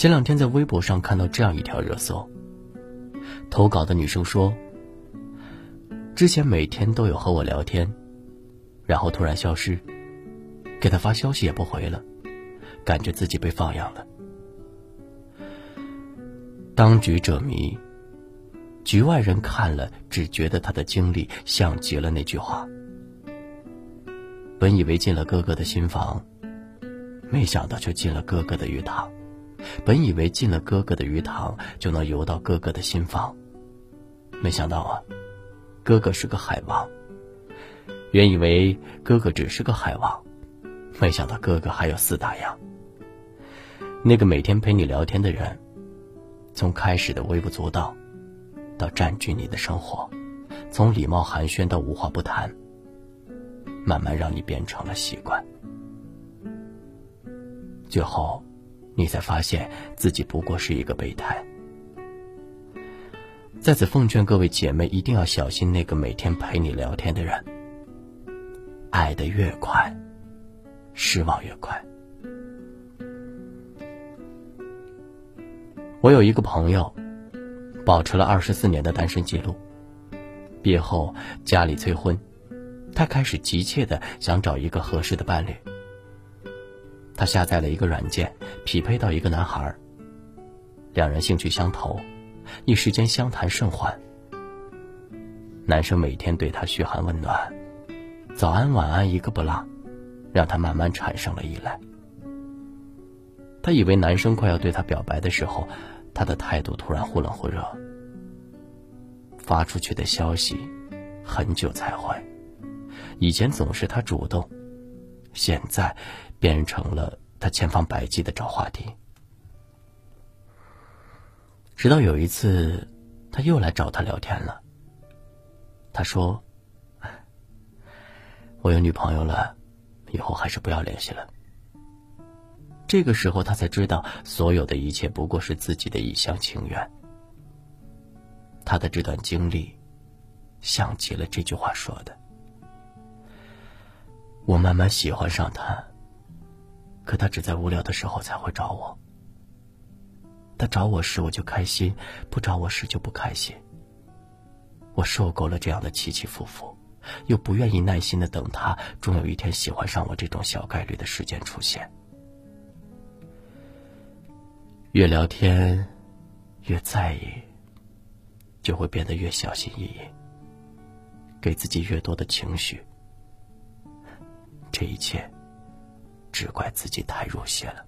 前两天在微博上看到这样一条热搜，投稿的女生说：“之前每天都有和我聊天，然后突然消失，给他发消息也不回了，感觉自己被放养了。当局者迷，局外人看了只觉得他的经历像极了那句话。本以为进了哥哥的新房，没想到却进了哥哥的鱼塘。”本以为进了哥哥的鱼塘就能游到哥哥的心房，没想到啊，哥哥是个海王。原以为哥哥只是个海王，没想到哥哥还有四大洋。那个每天陪你聊天的人，从开始的微不足道，到占据你的生活，从礼貌寒暄到无话不谈，慢慢让你变成了习惯，最后。你才发现自己不过是一个备胎。在此奉劝各位姐妹，一定要小心那个每天陪你聊天的人。爱的越快，失望越快。我有一个朋友，保持了二十四年的单身记录。毕业后家里催婚，他开始急切的想找一个合适的伴侣。他下载了一个软件，匹配到一个男孩。两人兴趣相投，一时间相谈甚欢。男生每天对她嘘寒问暖，早安晚安一个不落，让她慢慢产生了依赖。她以为男生快要对她表白的时候，他的态度突然忽冷忽热，发出去的消息很久才回。以前总是他主动，现在。变成了他千方百计的找话题，直到有一次，他又来找他聊天了。他说：“我有女朋友了，以后还是不要联系了。”这个时候，他才知道，所有的一切不过是自己的一厢情愿。他的这段经历，像极了这句话说的：“我慢慢喜欢上他。”可他只在无聊的时候才会找我。他找我时我就开心，不找我时就不开心。我受够了这样的起起伏伏，又不愿意耐心的等他终有一天喜欢上我这种小概率的事件出现。越聊天，越在意，就会变得越小心翼翼，给自己越多的情绪。这一切。只怪自己太入戏了，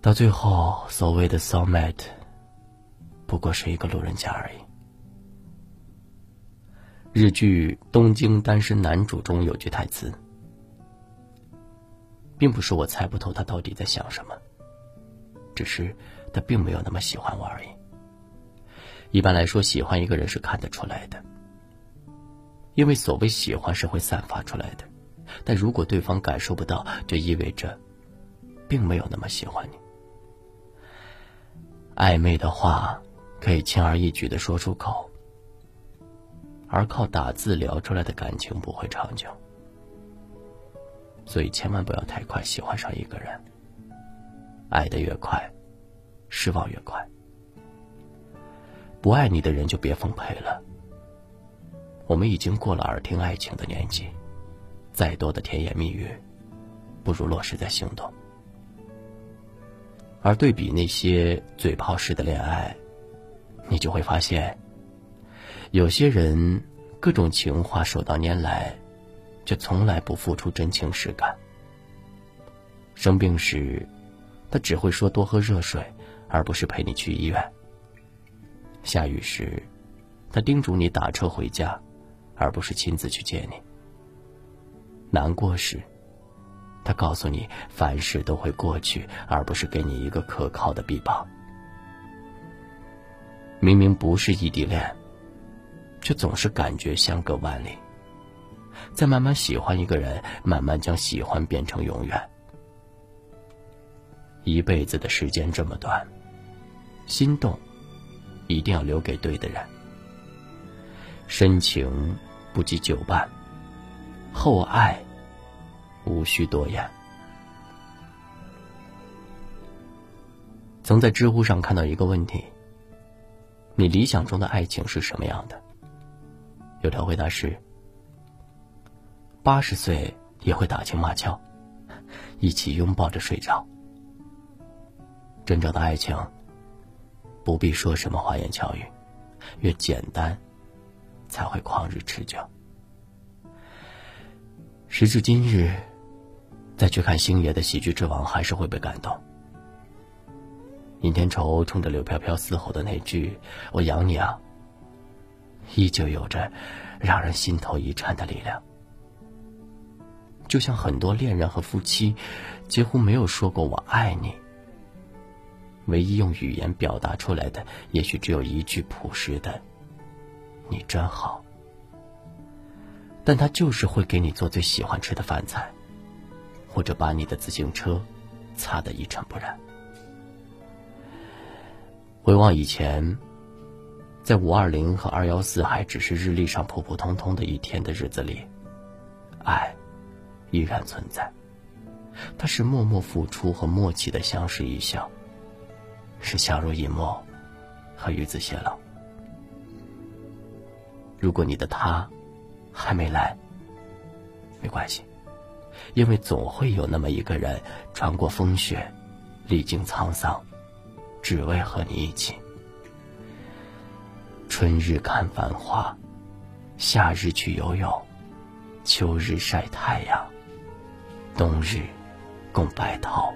到最后，所谓的 soulmate 不过是一个路人甲而已。日剧《东京单身男主》中有句台词，并不是我猜不透他到底在想什么，只是他并没有那么喜欢我而已。一般来说，喜欢一个人是看得出来的，因为所谓喜欢是会散发出来的。但如果对方感受不到，就意味着，并没有那么喜欢你。暧昧的话，可以轻而易举的说出口，而靠打字聊出来的感情不会长久。所以千万不要太快喜欢上一个人。爱的越快，失望越快。不爱你的人就别奉陪了。我们已经过了耳听爱情的年纪。再多的甜言蜜语，不如落实在行动。而对比那些嘴炮式的恋爱，你就会发现，有些人各种情话手到拈来，却从来不付出真情实感。生病时，他只会说多喝热水，而不是陪你去医院。下雨时，他叮嘱你打车回家，而不是亲自去接你。难过时，他告诉你凡事都会过去，而不是给你一个可靠的臂膀。明明不是异地恋，却总是感觉相隔万里。再慢慢喜欢一个人，慢慢将喜欢变成永远。一辈子的时间这么短，心动一定要留给对的人。深情不及久伴。厚爱，无需多言。曾在知乎上看到一个问题：你理想中的爱情是什么样的？有条回答是：八十岁也会打情骂俏，一起拥抱着睡着。真正的爱情，不必说什么花言巧语，越简单，才会旷日持久。时至今日，再去看星爷的《喜剧之王》，还是会被感动。尹天仇冲着柳飘飘嘶吼的那句“我养你啊”，依旧有着让人心头一颤的力量。就像很多恋人和夫妻，几乎没有说过“我爱你”，唯一用语言表达出来的，也许只有一句朴实的“你真好”。但他就是会给你做最喜欢吃的饭菜，或者把你的自行车擦得一尘不染。回望以前，在五二零和二幺四还只是日历上普普通通的一天的日子里，爱依然存在。它是默默付出和默契的相视一笑，是相濡以沫和与子偕老。如果你的他。还没来，没关系，因为总会有那么一个人，穿过风雪，历经沧桑，只为和你一起。春日看繁花，夏日去游泳，秋日晒太阳，冬日共白头。